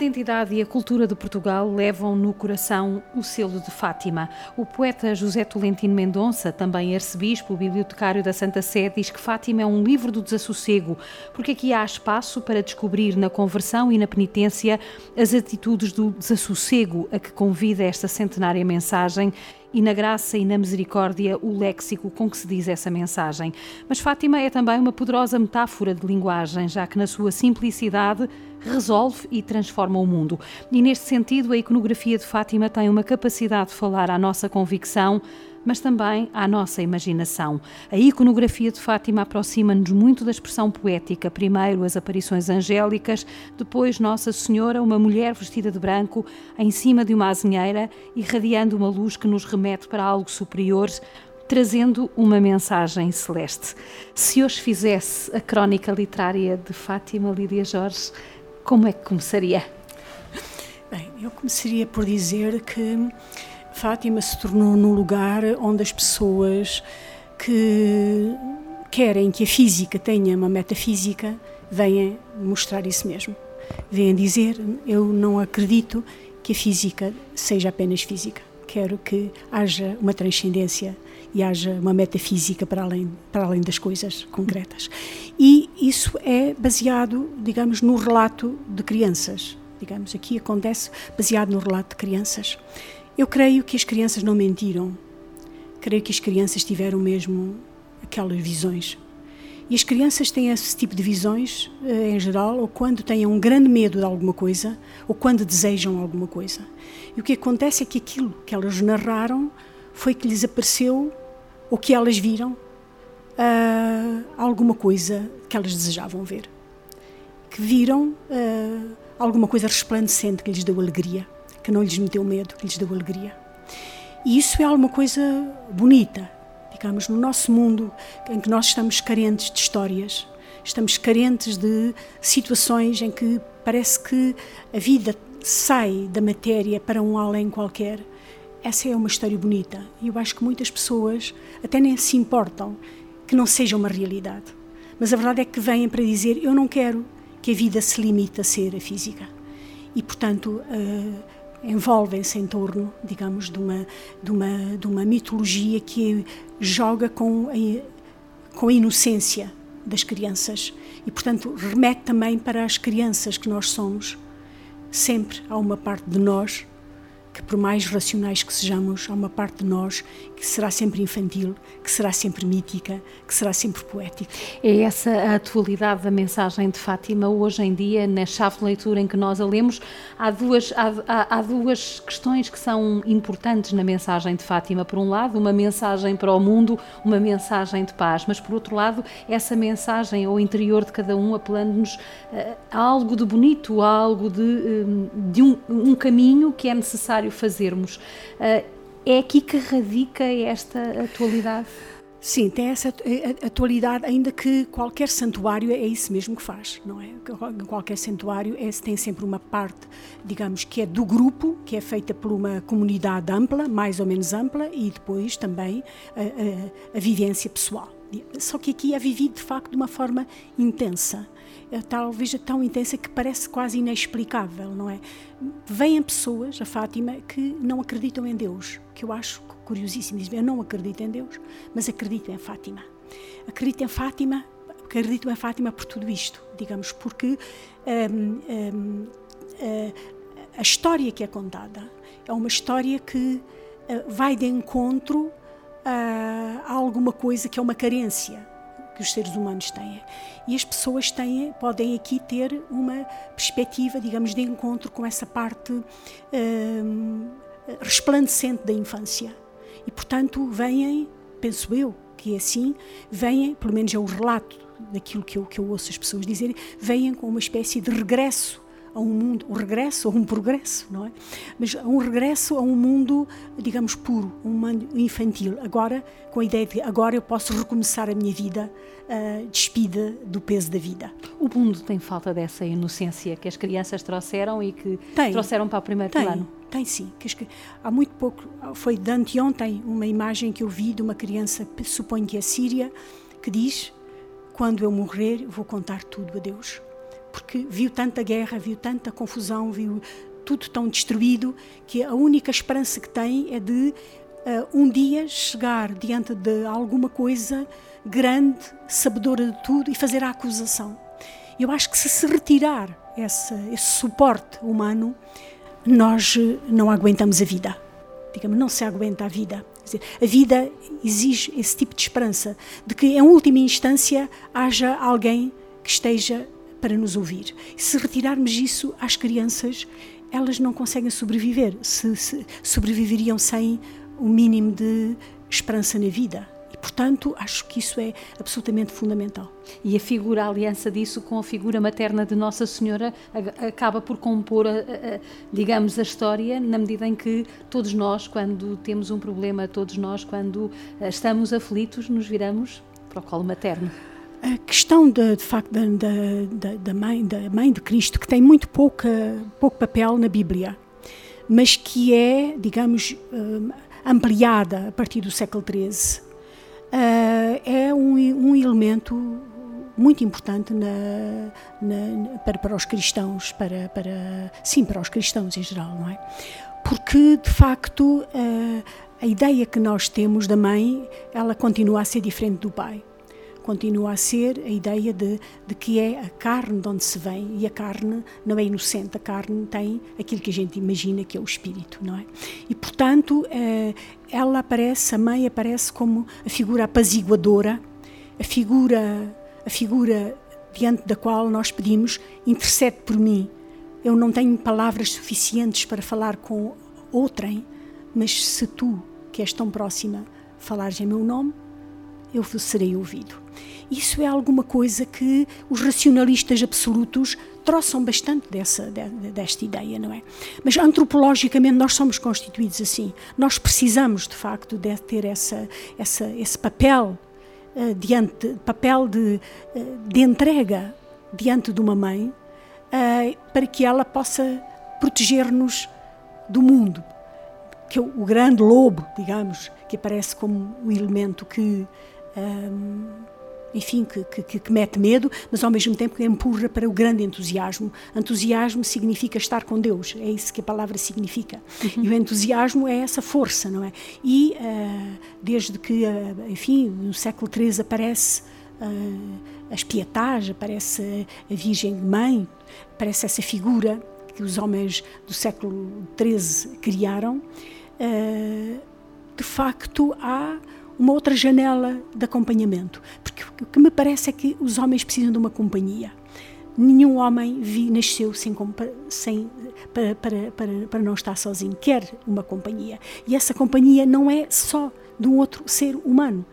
Identidade e a cultura de Portugal levam no coração o selo de Fátima. O poeta José Tolentino Mendonça, também arcebispo, bibliotecário da Santa Sé, diz que Fátima é um livro do desassossego, porque aqui há espaço para descobrir na conversão e na penitência as atitudes do desassossego a que convida esta centenária mensagem e na graça e na misericórdia o léxico com que se diz essa mensagem. Mas Fátima é também uma poderosa metáfora de linguagem, já que na sua simplicidade resolve e transforma o mundo. E neste sentido, a iconografia de Fátima tem uma capacidade de falar à nossa convicção mas também à nossa imaginação. A iconografia de Fátima aproxima-nos muito da expressão poética. Primeiro as aparições angélicas, depois Nossa Senhora, uma mulher vestida de branco, em cima de uma azinheira, irradiando uma luz que nos remete para algo superior, trazendo uma mensagem celeste. Se hoje fizesse a crónica literária de Fátima Lídia Jorge, como é que começaria? Bem, eu começaria por dizer que Fátima se tornou num lugar onde as pessoas que querem que a física tenha uma metafísica venham mostrar isso mesmo. Vêm dizer: Eu não acredito que a física seja apenas física. Quero que haja uma transcendência e haja uma metafísica para além, para além das coisas concretas. E isso é baseado, digamos, no relato de crianças. Digamos, aqui acontece baseado no relato de crianças. Eu creio que as crianças não mentiram. Creio que as crianças tiveram mesmo aquelas visões. E as crianças têm esse tipo de visões, eh, em geral, ou quando têm um grande medo de alguma coisa, ou quando desejam alguma coisa. E o que acontece é que aquilo que elas narraram foi que lhes apareceu, ou que elas viram, uh, alguma coisa que elas desejavam ver. Que viram uh, alguma coisa resplandecente que lhes deu alegria que não lhes meteu medo, que lhes deu alegria. E isso é alguma coisa bonita, digamos, no nosso mundo em que nós estamos carentes de histórias, estamos carentes de situações em que parece que a vida sai da matéria para um além qualquer. Essa é uma história bonita e eu acho que muitas pessoas até nem se importam que não seja uma realidade. Mas a verdade é que vêm para dizer: eu não quero que a vida se limite a ser a física. E, portanto, uh, envolvem-se em torno, digamos, de uma, de uma, de uma mitologia que joga com a, com a inocência das crianças e, portanto, remete também para as crianças que nós somos. Sempre há uma parte de nós que por mais racionais que sejamos, há uma parte de nós que será sempre infantil, que será sempre mítica, que será sempre poética. É essa a atualidade da mensagem de Fátima hoje em dia, na chave de leitura em que nós a lemos, há duas, há, há, há duas questões que são importantes na mensagem de Fátima. Por um lado, uma mensagem para o mundo, uma mensagem de paz, mas por outro lado, essa mensagem ao interior de cada um, apelando-nos a algo de bonito, a algo de, um, de um, um caminho que é necessário necessário fazermos. Eh, é aqui que radica esta atualidade? Sim, tem essa atualidade, ainda que qualquer santuário é isso mesmo que faz, não é? Qualquer santuário é, tem sempre uma parte, digamos, que é do grupo, que é feita por uma comunidade ampla, mais ou menos ampla, e depois também a, a, a vivência pessoal. Só que aqui é vivido de facto de uma forma intensa. É talvez tão intensa que parece quase inexplicável, não é? Vêm pessoas, a Fátima, que não acreditam em Deus, que eu acho curiosíssimo. Dizem, eu não acredito em Deus, mas acredito em Fátima. Acredito em Fátima, acredito em Fátima por tudo isto, digamos, porque hum, hum, a, a história que é contada é uma história que uh, vai de encontro a alguma coisa que é uma carência que os seres humanos têm. E as pessoas têm, podem aqui ter uma perspectiva, digamos, de encontro com essa parte hum, resplandecente da infância. E, portanto, vêm, penso eu, que é assim, vêm, pelo menos é o relato daquilo que eu, que eu ouço as pessoas dizerem, vêm com uma espécie de regresso a um mundo, o regresso ou um progresso, não é? Mas um regresso a um mundo, digamos, puro, um mundo infantil. Agora, com a ideia de agora eu posso recomeçar a minha vida uh, despida do peso da vida. O mundo tem falta dessa inocência que as crianças trouxeram e que tem, trouxeram para o primeiro tem, plano. Tem sim. Há muito pouco, foi de anteontem, uma imagem que eu vi de uma criança, suponho que é síria, que diz: Quando eu morrer, vou contar tudo a Deus porque viu tanta guerra, viu tanta confusão, viu tudo tão destruído, que a única esperança que tem é de uh, um dia chegar diante de alguma coisa grande, sabedora de tudo e fazer a acusação. Eu acho que se se retirar esse, esse suporte humano, nós eh, não aguentamos a vida. Digamos, não se aguenta a vida. Dizer, a vida exige esse tipo de esperança, de que em última instância haja alguém que esteja para nos ouvir. Se retirarmos isso às crianças, elas não conseguem sobreviver, se, se sobreviveriam sem o mínimo de esperança na vida. E, portanto, acho que isso é absolutamente fundamental. E a figura, a aliança disso com a figura materna de Nossa Senhora acaba por compor, digamos, a história, na medida em que todos nós, quando temos um problema, todos nós, quando eh, estamos aflitos, nos viramos para o colo materno. A questão de, de facto da, da, da, mãe, da mãe de Cristo, que tem muito pouca, pouco papel na Bíblia, mas que é, digamos, eh, ampliada a partir do século XIII, eh, é um, um elemento muito importante na, na, para, para os cristãos, para, para, sim, para os cristãos em geral, não é? Porque, de facto, eh, a ideia que nós temos da mãe, ela continua a ser diferente do pai continua a ser a ideia de, de que é a carne de onde se vem e a carne não é inocente, a carne tem aquilo que a gente imagina que é o espírito, não é? E portanto, eh, ela aparece, a mãe aparece como a figura apaziguadora, a figura, a figura diante da qual nós pedimos intercede por mim. Eu não tenho palavras suficientes para falar com outrem, mas se tu, que és tão próxima, falares em meu nome, eu serei ouvido. Isso é alguma coisa que os racionalistas absolutos troçam bastante dessa, desta ideia, não é? Mas antropologicamente nós somos constituídos assim. Nós precisamos, de facto, de ter essa, essa, esse papel uh, diante, papel de, uh, de entrega diante de uma mãe uh, para que ela possa proteger-nos do mundo, que é o, grande lobo, digamos, que aparece como o elemento que um, enfim, que, que, que, mete medo, mas ao mesmo tempo que empurra para o grande entusiasmo. Entusiasmo significa estar com Deus, é isso que a palavra significa. Uhum. E o entusiasmo é essa força, não é? E uh, desde que, uh, enfim, no século XIII aparece uh, a espietagem, aparece a Virgem Mãe, aparece essa figura que os homens do século XIII criaram, de facto há uma outra janela de acompanhamento. Porque o que me parece é que os homens precisam de uma companhia. Nenhum homem vi, nasceu sem, sem, para, para, para, para não estar sozinho, quer uma companhia. E essa companhia não é só de um outro ser humano,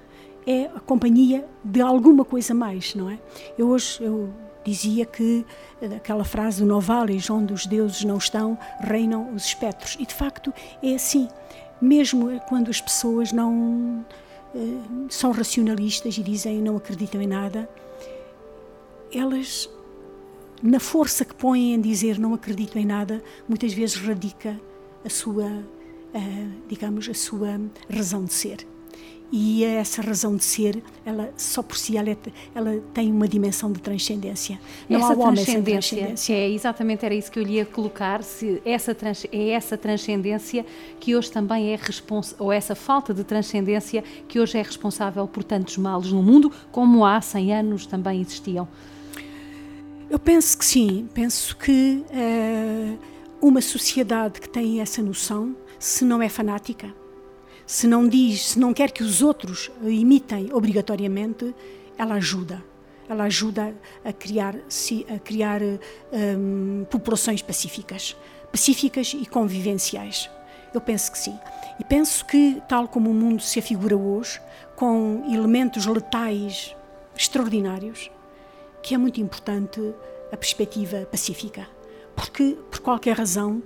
é a companhia de alguma coisa mais, não é? Eu hoje eu dizia que aquela frase do Novalis, onde os deuses não estão, reinam os espectros. E de facto é assim. Mesmo quando as pessoas não eh, são racionalistas e dizem não acreditam em nada, elas, na força que põem em dizer não acreditam em nada, muitas vezes radica a sua, uh, digamos, a sua razão de ser e essa razão de ser, ela só por si ela, é, ela tem uma dimensão de transcendência. Não essa há homem sem transcendência. É exatamente era isso que eu lhe ia colocar. Se essa é essa transcendência que hoje também é responsável, ou essa falta de transcendência que hoje é responsável por tantos males no mundo, como há 100 anos também existiam. Eu penso que sim. Penso que uh, uma sociedade que tem essa noção, se não é fanática se não diz, se não quer que os outros imitem obrigatoriamente, ela ajuda. Ela ajuda a criar, a criar um, populações pacíficas, pacíficas e convivenciais. Eu penso que sim. E penso que, tal como o mundo se afigura hoje, com elementos letais extraordinários, que é muito importante a perspectiva pacífica. Porque, por qualquer razão,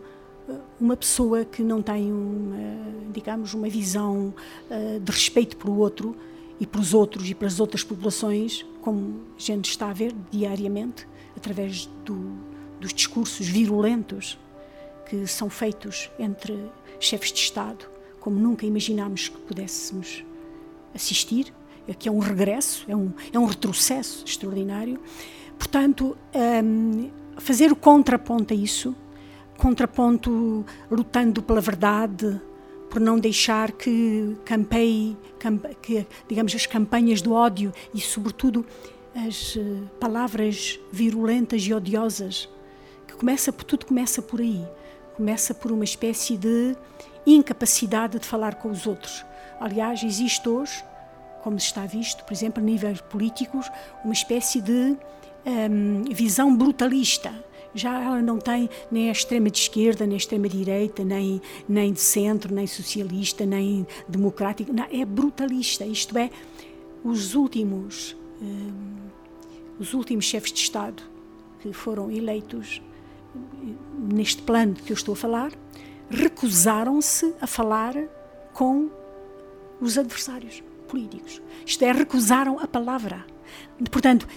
uma pessoa que não tem uma, digamos, uma visão uh, de respeito pelo outro e pelos outros e pelas outras populações, como a gente está a ver diariamente, através do, dos discursos virulentos que são feitos entre chefes de Estado, como nunca imaginámos que pudéssemos assistir, que é um regresso, é um, é um retrocesso extraordinário. portanto, um, fazer o contraponto a isso, contraponto lutando pela verdade, por não deixar que campeie, que, digamos, as campanhas do ódio e, sobretudo, as eh, palavras virulentas e odiosas, que começa, tudo começa por aí, começa por uma espécie de incapacidade de falar com os outros. Aliás, existe hoje, como está visto, por exemplo, a níveis políticos, uma espécie de um, visão brutalista já ela não tem nem a extrema de esquerda, nem a extrema direita, nem, nem de centro, nem socialista, nem democrática, não, é brutalista, isto é, os últimos, um, os últimos chefes de Estado que foram eleitos neste plano que eu estou a falar, recusaram-se a falar com os adversários políticos. Isto é, recusaram a palavra. Portanto,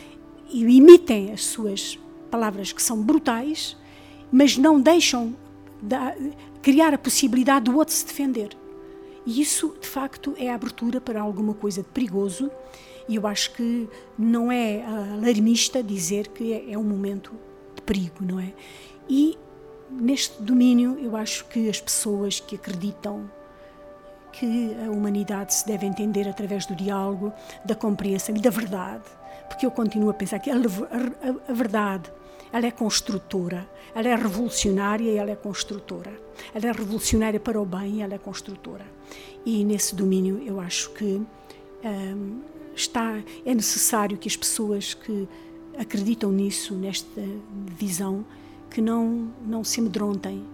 emitem as suas palavras que são brutais, mas não deixam de criar a possibilidade do outro se defender. E isso, de facto, é a abertura para alguma coisa de perigoso. E eu acho que não é alarmista dizer que é, é um momento de perigo, não é? E neste domínio, eu acho que as pessoas que acreditam que a humanidade se deve entender através do diálogo, da compreensão e da verdade, porque eu continuo a pensar que a, a, a verdade ela é construtora, ela é revolucionária e ela é construtora. Ela é revolucionária para o bem e ela é construtora. E nesse domínio eu acho que um, está, é necessário que as pessoas que acreditam nisso, nesta visão, que não, não se amedrontem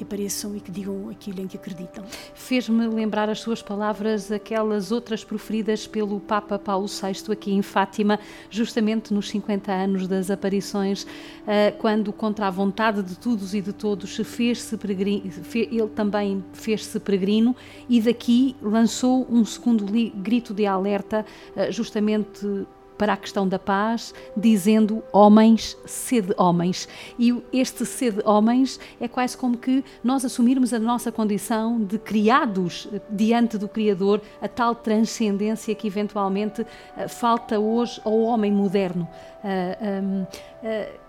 que apareçam e que digam aquilo em que acreditam. Fez-me lembrar as suas palavras, aquelas outras proferidas pelo Papa Paulo VI aqui em Fátima, justamente nos 50 anos das aparições, eh, quando, contra a vontade de todos e de todos, fez-se peregrino, ele também fez-se peregrino e daqui lançou um segundo grito de alerta, eh, justamente para a questão da paz, dizendo homens, sede homens. E este sede homens é quase como que nós assumirmos a nossa condição de criados diante do Criador, a tal transcendência que eventualmente uh, falta hoje ao homem moderno. Uh, um, uh,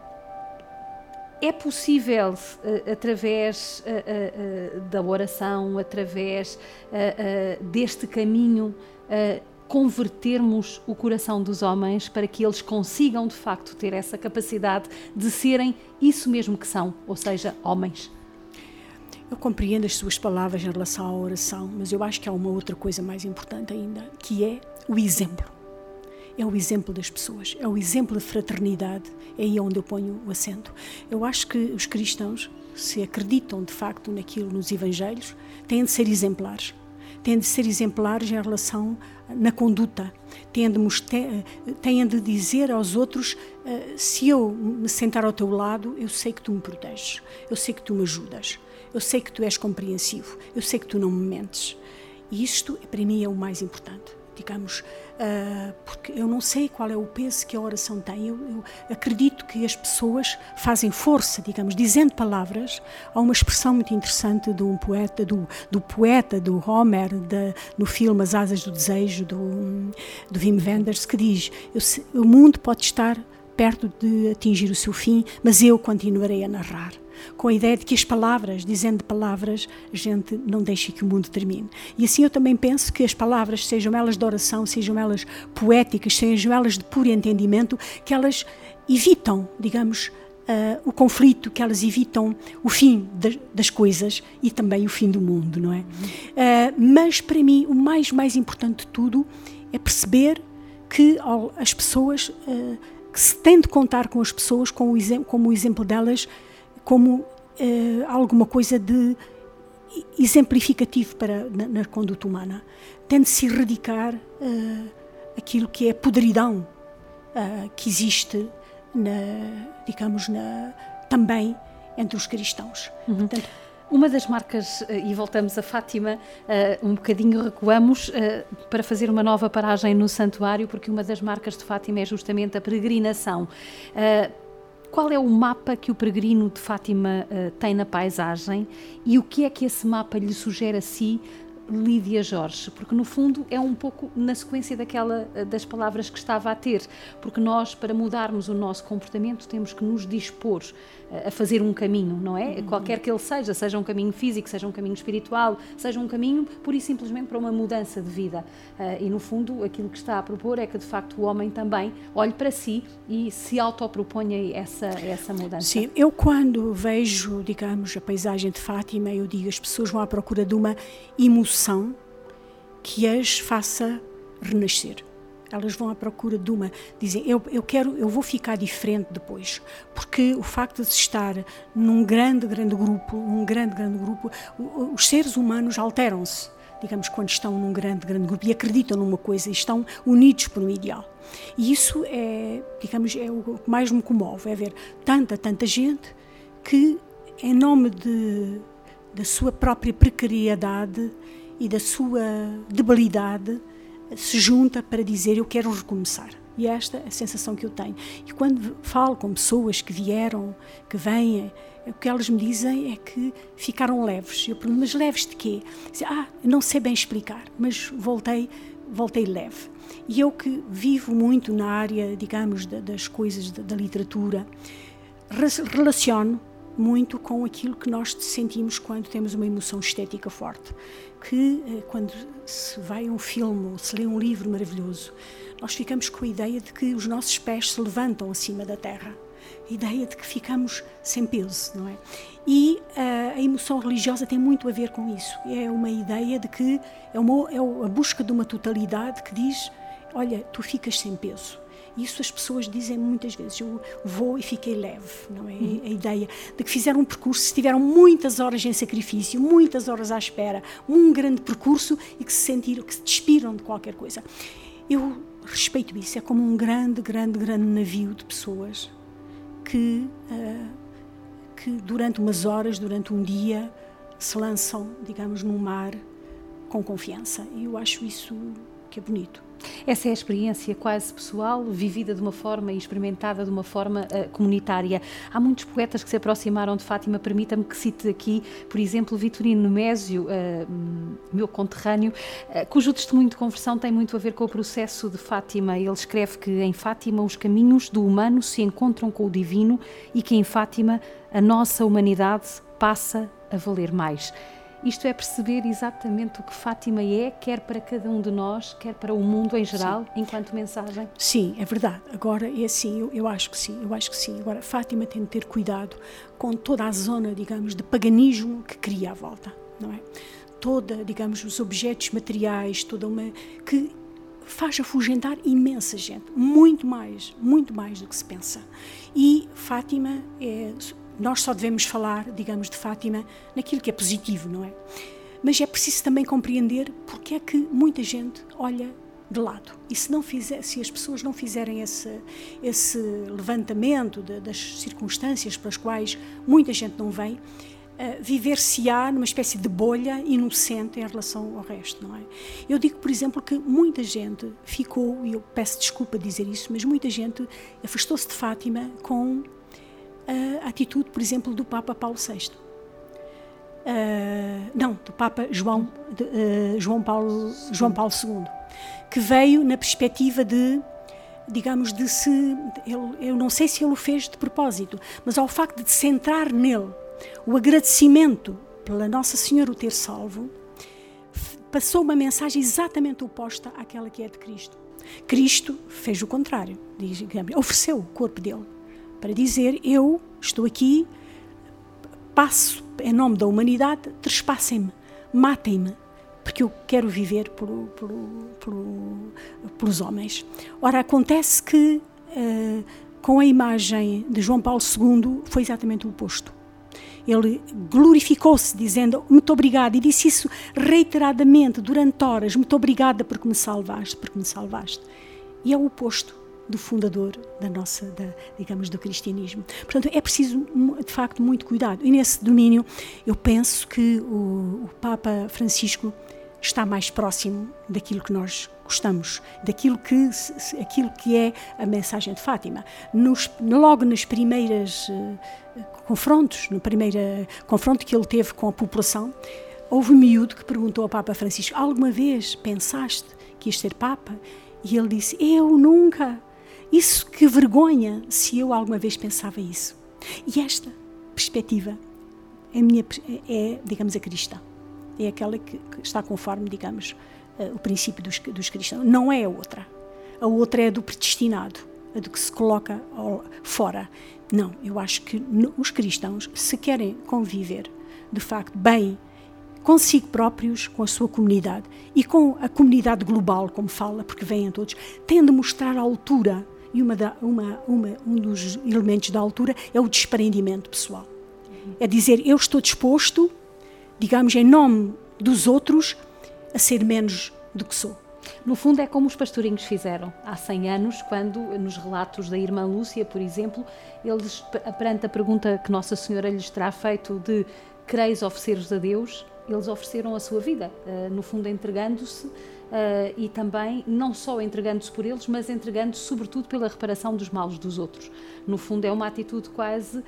é possível, através da oração, através deste caminho, convertermos o coração dos homens para que eles consigam de facto ter essa capacidade de serem isso mesmo que são, ou seja, homens. Eu compreendo as suas palavras em relação à oração, mas eu acho que há uma outra coisa mais importante ainda, que é o exemplo. É o exemplo das pessoas, é o exemplo de fraternidade, é aí onde eu ponho o acento. Eu acho que os cristãos, se acreditam de facto naquilo nos Evangelhos, têm de ser exemplares têm de ser exemplares em relação na conduta, têm de, têm de dizer aos outros: uh, se eu me sentar ao teu lado, eu sei que tu me proteges, eu sei que tu me ajudas, eu sei que tu és compreensivo, eu sei que tu não me mentes. E isto, para mim, é o mais importante digamos, uh, porque eu não sei qual é o peso que a oração tem. Eu, eu, acredito que as pessoas fazem força, digamos, dizendo palavras. Há uma expressão muito interessante de um poeta, do, do poeta, do Homer, de, no filme As Asas do Desejo, do, do Wim Wenders, que diz: o mundo pode estar perto de atingir o seu fim, mas eu continuarei a narrar com a ideia de que as palavras, dizendo palavras, a gente não deixa que o mundo termine. E assim eu também penso que as palavras, sejam elas de oração, sejam elas poéticas, sejam elas de puro entendimento, que elas evitam, digamos, Uh, o conflito, que elas evitam o fim de, das coisas e também o fim do mundo, não é? Uh, mas para mim o mais mais importante de tudo é perceber que as pessoas uh, que se tem de contar com as pessoas com o como o exemplo delas como eh, alguma coisa de exemplificativo para na, na conduta humana. Tem de se erradicar eh, aquilo que é a podridão eh, que existe, na, digamos, na, também entre os cristãos. Uhum. Portanto, uma das marcas, e voltamos a Fátima, um bocadinho recuamos para fazer uma nova paragem no santuário, porque uma das marcas de Fátima é justamente a peregrinação. Qual é o mapa que o peregrino de Fátima tem na paisagem e o que é que esse mapa lhe sugere a si Lídia Jorge, porque no fundo é um pouco na sequência daquela eh, das palavras que estava a ter, porque nós para mudarmos o nosso comportamento temos que nos dispor eh, a fazer um caminho, não é? Uhum. Qualquer que ele seja, seja um caminho físico, seja um caminho espiritual, seja um caminho pura e simplesmente para uma mudança de vida. Uh, e no fundo aquilo que está a propor é que de facto o homem também olhe para si e se autoproponha essa essa mudança. Sim, eu quando vejo, digamos, a paisagem de Fátima, eu digo as pessoas vão à procura de uma emoção que as faça renascer. Elas vão à procura de uma, dizem, eu, eu quero, eu vou ficar diferente depois, porque o facto de estar num grande, grande grupo, um grande, grande grupo, os seres humanos alteram-se, digamos, quando estão num grande, grande grupo e acreditam numa coisa e estão unidos por um ideal. E isso é, digamos, é o que mais me comove, é ver tanta, tanta gente que, em nome de, da sua própria precariedade e da sua debilidade, se junta para dizer eu quero recomeçar. E esta é a sensação que eu tenho. E quando falo com pessoas que vieram, que vêm, o que elas me dizem é que ficaram leves. Eu pergunto, mas leves de quê? Dizem, ah, não sei bem explicar, mas voltei, voltei leve. E eu que vivo muito na área, digamos, das coisas da literatura, relaciono muito com aquilo que nós sentimos quando temos uma emoção estética forte. Que eh, quando se vai a um filme ou se lê um livro maravilhoso, nós ficamos com a ideia de que os nossos pés se levantam acima da terra. A ideia de que ficamos sem peso, não é? E uh, a emoção religiosa tem muito a ver com isso. É uma ideia de que é, uma, é a busca de uma totalidade que diz: olha, tu ficas sem peso isso as pessoas dizem muitas vezes. Eu vou e fiquei leve, não é? Uhum. A ideia de que fizeram um percurso, tiveram muitas horas em sacrifício, muitas horas à espera, um grande percurso e que se sentiram, que se despiram de qualquer coisa. Eu respeito isso. É como um grande, grande, grande navio de pessoas que, uh, que durante umas horas, durante um dia, se lançam, digamos, no mar com confiança. E eu acho isso que é bonito. Essa é a experiência quase pessoal, vivida de uma forma e experimentada de uma forma uh, comunitária. Há muitos poetas que se aproximaram de Fátima. Permita-me que cite aqui, por exemplo, Vitorino Nemésio, uh, meu conterrâneo, uh, cujo testemunho de conversão tem muito a ver com o processo de Fátima. Ele escreve que em Fátima os caminhos do humano se encontram com o divino e que em Fátima a nossa humanidade passa a valer mais. Isto é perceber exatamente o que Fátima é, quer para cada um de nós, quer para o mundo em geral, sim. enquanto mensagem? Sim, é verdade. Agora, é assim, eu, eu, acho que sim, eu acho que sim. Agora, Fátima tem de ter cuidado com toda a zona, digamos, de paganismo que cria à volta, não é? Toda, digamos, os objetos materiais, toda uma... que faz afugentar imensa gente, muito mais, muito mais do que se pensa. E Fátima é nós só devemos falar, digamos, de Fátima naquilo que é positivo, não é? Mas é preciso também compreender porque é que muita gente olha de lado. E se, não fizer, se as pessoas não fizerem esse, esse levantamento de, das circunstâncias pelas quais muita gente não vem, uh, viver-se-á numa espécie de bolha inocente em relação ao resto, não é? Eu digo, por exemplo, que muita gente ficou, e eu peço desculpa dizer isso, mas muita gente afastou-se de Fátima com a atitude, por exemplo, do Papa Paulo VI. Uh, não, do Papa João, de, uh, João, Paulo, João Paulo II, que veio na perspectiva de, digamos, de se. Ele, eu não sei se ele o fez de propósito, mas ao facto de centrar nele o agradecimento pela Nossa Senhora o ter salvo, passou uma mensagem exatamente oposta àquela que é de Cristo. Cristo fez o contrário, digamos, ofereceu o corpo dele para dizer: Eu estou aqui, passo em nome da humanidade, trespassem-me, matem-me, porque eu quero viver por, por, por, pelos homens. Ora, acontece que uh, com a imagem de João Paulo II foi exatamente o oposto. Ele glorificou-se dizendo muito obrigado e disse isso reiteradamente durante horas, muito obrigada porque me salvaste, porque me salvaste. E é o oposto do fundador da nossa, da, digamos, do cristianismo. Portanto, é preciso, de facto, muito cuidado. E nesse domínio, eu penso que o, o Papa Francisco está mais próximo daquilo que nós gostamos, daquilo que, aquilo que é a mensagem de Fátima. Nos, logo nas primeiras uh, confrontos, no primeiro confronto que ele teve com a população, houve um miúdo que perguntou ao Papa Francisco: Alguma vez pensaste que ias ser Papa? E ele disse: Eu nunca. Isso que vergonha se eu alguma vez pensava isso. E esta perspectiva é, minha, é digamos, a cristã. É aquela que, que está conforme, digamos, uh, o princípio dos, dos cristãos. Não é a outra. A outra é do predestinado, a do que se coloca ao, fora. Não, eu acho que os cristãos, se querem conviver de facto bem consigo próprios, com a sua comunidade e com a comunidade global, como fala, porque vêm todos, têm de mostrar a altura. E uma da, uma, uma, um dos elementos da altura é o desprendimento pessoal. É dizer, eu estou disposto, digamos, em nome dos outros, a ser menos do que sou. No fundo, é como os pastorinhos fizeram há 100 anos, quando, nos relatos da irmã Lúcia, por exemplo, eles, perante a pergunta que Nossa Senhora lhes terá feito de quereis oferecer-vos a Deus, eles ofereceram a sua vida, uh, no fundo entregando-se uh, e também não só entregando-se por eles, mas entregando-se sobretudo pela reparação dos males dos outros. No fundo é uma atitude quase uh,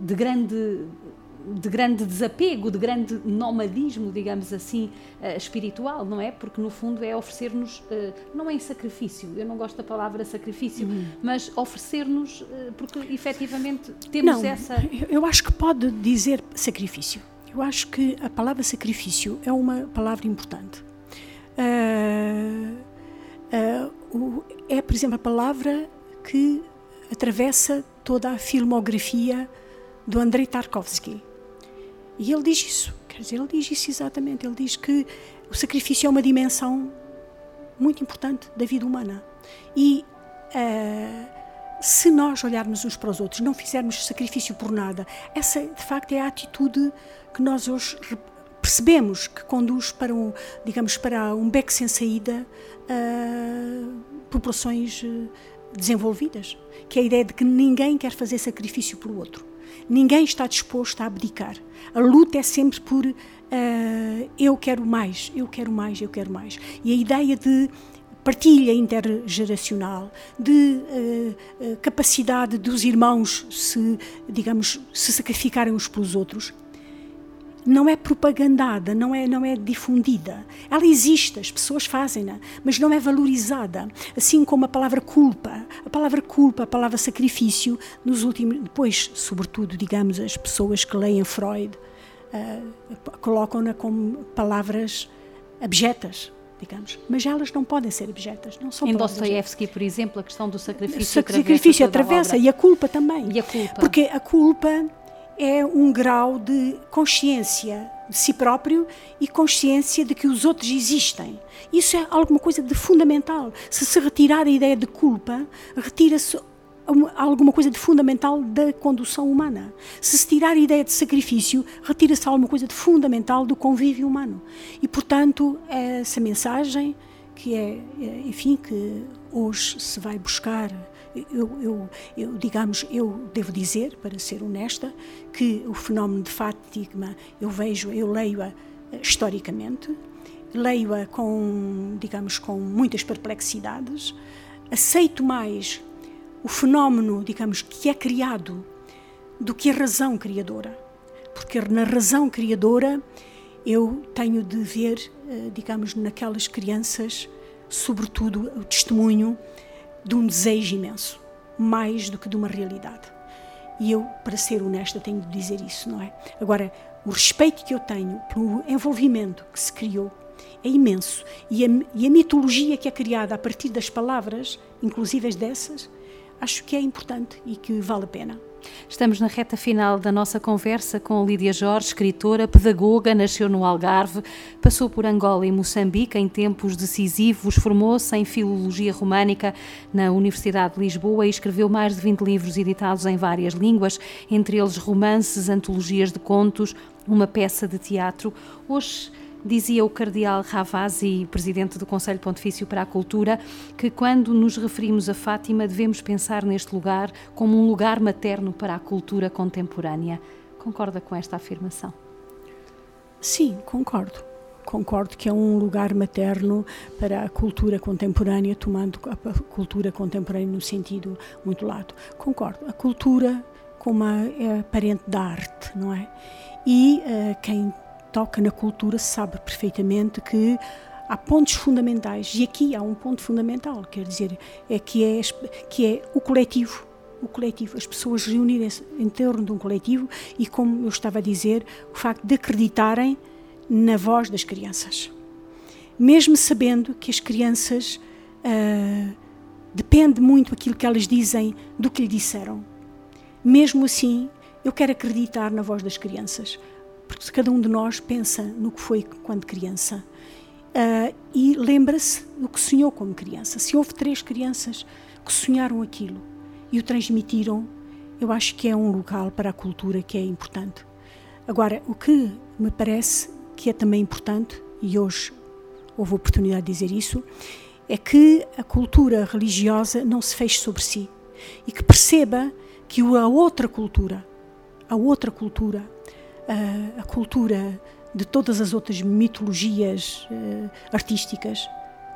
de grande de grande desapego, de grande nomadismo, digamos assim, espiritual, não é? Porque no fundo é oferecer-nos, não é em sacrifício, eu não gosto da palavra sacrifício, uhum. mas oferecer-nos, porque efetivamente temos não, essa. Eu acho que pode dizer sacrifício. Eu acho que a palavra sacrifício é uma palavra importante. é, por exemplo, a palavra que atravessa toda a filmografia do Andrei Tarkovsky e ele diz isso, quer dizer, ele diz isso exatamente. Ele diz que o sacrifício é uma dimensão muito importante da vida humana. E uh, se nós olharmos uns para os outros, não fizermos sacrifício por nada, essa de facto é a atitude que nós hoje percebemos que conduz para um, digamos, para um beco sem saída uh, populações uh, desenvolvidas, que é a ideia de que ninguém quer fazer sacrifício pelo outro. Ninguém está disposto a abdicar. A luta é sempre por uh, eu quero mais, eu quero mais, eu quero mais. E a ideia de partilha intergeracional, de uh, capacidade dos irmãos se, digamos, se sacrificarem uns pelos outros, não é propagandada, não é, não é difundida. Ela existe, as pessoas fazem-na, mas não é valorizada. Assim como a palavra culpa, a palavra culpa, a palavra sacrifício, nos últimos, depois, sobretudo, digamos, as pessoas que leem Freud, uh, colocam-na como palavras abjetas, digamos. Mas elas não podem ser abjetas, não são Em Dostoiévski, por exemplo, a questão do sacrifício, o sacrifício atravessa, atravessa e a culpa também. E a culpa. Porque a culpa é um grau de consciência de si próprio e consciência de que os outros existem. Isso é alguma coisa de fundamental. Se se retirar a ideia de culpa, retira-se alguma coisa de fundamental da condução humana. Se se tirar a ideia de sacrifício, retira-se alguma coisa de fundamental do convívio humano. E, portanto, essa mensagem que é, é enfim, que hoje se vai buscar eu, eu, eu, digamos, eu devo dizer, para ser honesta, que o fenómeno de Fátima eu vejo, eu leio-a eh, historicamente, leio-a com, digamos, com muitas perplexidades, aceito mais o fenómeno, digamos, que é criado do que a razão criadora, porque na razão criadora eu tenho de ver, eh, digamos, naquelas crianças, sobretudo o testemunho de um desejo imenso, mais do que de uma realidade. E eu, para ser honesta, tenho de dizer isso, não é? Agora, o respeito que eu tenho pelo envolvimento que se criou é imenso. E a, e a mitologia que é criada a partir das palavras, inclusive as dessas, acho que é importante e que vale a pena. Estamos na reta final da nossa conversa com Lídia Jorge, escritora, pedagoga, nasceu no Algarve, passou por Angola e Moçambique em tempos decisivos, formou-se em Filologia Românica na Universidade de Lisboa e escreveu mais de 20 livros editados em várias línguas, entre eles romances, antologias de contos, uma peça de teatro. Hoje Dizia o cardeal Ravasi, presidente do Conselho Pontifício para a Cultura, que quando nos referimos a Fátima devemos pensar neste lugar como um lugar materno para a cultura contemporânea. Concorda com esta afirmação? Sim, concordo. Concordo que é um lugar materno para a cultura contemporânea, tomando a cultura contemporânea no sentido muito lato. Concordo. A cultura como a, é parente da arte, não é? E uh, quem toca na cultura sabe perfeitamente que há pontos fundamentais e aqui há um ponto fundamental, quer dizer, é que é, que é o coletivo, o coletivo, as pessoas reunirem-se em torno de um coletivo e, como eu estava a dizer, o facto de acreditarem na voz das crianças. Mesmo sabendo que as crianças uh, depende muito aquilo que elas dizem do que lhe disseram. Mesmo assim, eu quero acreditar na voz das crianças, porque cada um de nós pensa no que foi quando criança uh, e lembra-se do que sonhou como criança. Se houve três crianças que sonharam aquilo e o transmitiram, eu acho que é um local para a cultura que é importante. Agora, o que me parece que é também importante, e hoje houve oportunidade de dizer isso, é que a cultura religiosa não se feche sobre si e que perceba que a outra cultura, a outra cultura, a, cultura de todas as outras mitologias uh, artísticas,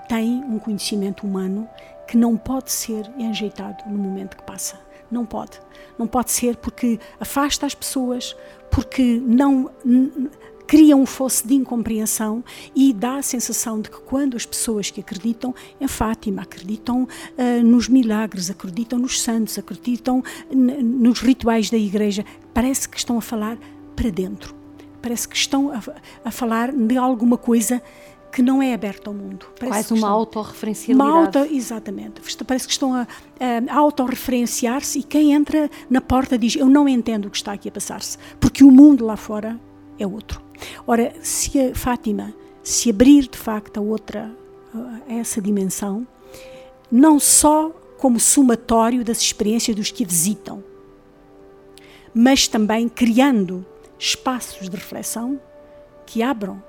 tem um conhecimento humano que não pode ser enjeitado no momento que passa. Não pode. Não pode ser porque afasta as pessoas, porque não cria um fosso de incompreensão e dá a sensação de que quando as pessoas que acreditam em Fátima, acreditam uh, nos milagres, acreditam nos santos, acreditam nos rituais da igreja, parece que estão a falar para dentro. Parece que estão a, a falar de alguma coisa que não é aberta ao mundo. Parece Quase uma autorreferencialidade. Uma auto, exatamente. Parece que estão a, a autorreferenciar-se e quem entra na porta diz: Eu não entendo o que está aqui a passar-se, porque o mundo lá fora é outro. Ora, se a Fátima se abrir de facto a outra, a essa dimensão, não só como somatório das experiências dos que a visitam, mas também criando espaços de reflexão que abram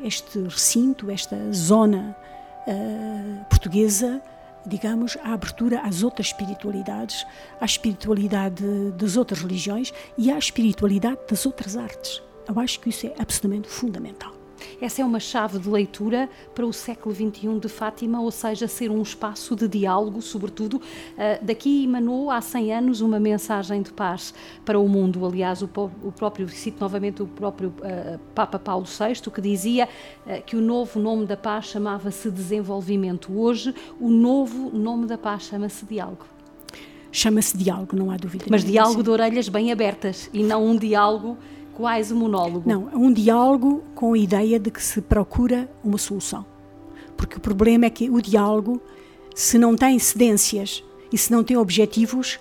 este recinto, esta zona uh, portuguesa, digamos, a abertura às outras espiritualidades, à espiritualidade das outras religiões e à espiritualidade das outras artes. Eu acho que isso é absolutamente fundamental. Essa é uma chave de leitura para o século XXI de Fátima, ou seja, ser um espaço de diálogo, sobretudo. Uh, daqui emanou há 100 anos uma mensagem de paz para o mundo. Aliás, o, o próprio, cito novamente o próprio uh, Papa Paulo VI, que dizia uh, que o novo nome da paz chamava-se desenvolvimento. Hoje, o novo nome da paz chama-se diálogo chama-se diálogo, não há dúvida. Mas diálogo de orelhas bem abertas e não um diálogo quase um monólogo. Não, é um diálogo com a ideia de que se procura uma solução. Porque o problema é que o diálogo, se não tem cedências e se não tem objetivos,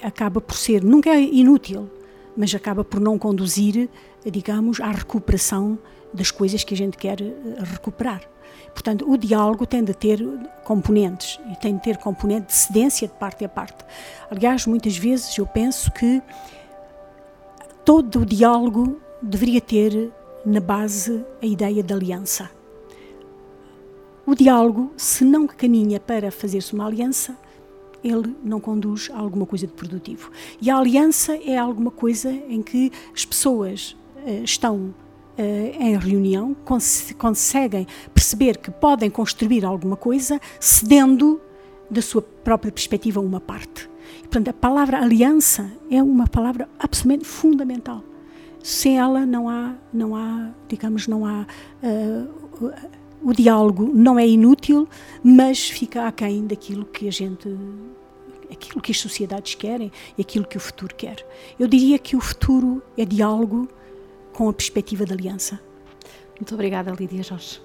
acaba por ser, nunca é inútil, mas acaba por não conduzir, digamos, à recuperação das coisas que a gente quer eh, recuperar. Portanto, o diálogo tem de ter componentes e tem de ter componente de cedência de parte a parte. Aliás, muitas vezes eu penso que todo o diálogo deveria ter na base a ideia de aliança. O diálogo, se não caminha para fazer-se uma aliança, ele não conduz a alguma coisa de produtivo. E a aliança é alguma coisa em que as pessoas uh, estão uh, em reunião, cons conseguem perceber que podem construir alguma coisa, cedendo da sua própria perspectiva uma parte. Portanto, a palavra aliança é uma palavra absolutamente fundamental. Sem ela não há, não há, digamos, não há uh, o diálogo não é inútil, mas fica aquém daquilo que a gente aquilo que as sociedades querem e aquilo que o futuro quer. Eu diria que o futuro é diálogo com a perspectiva da aliança. Muito obrigada, Lídia Jorge.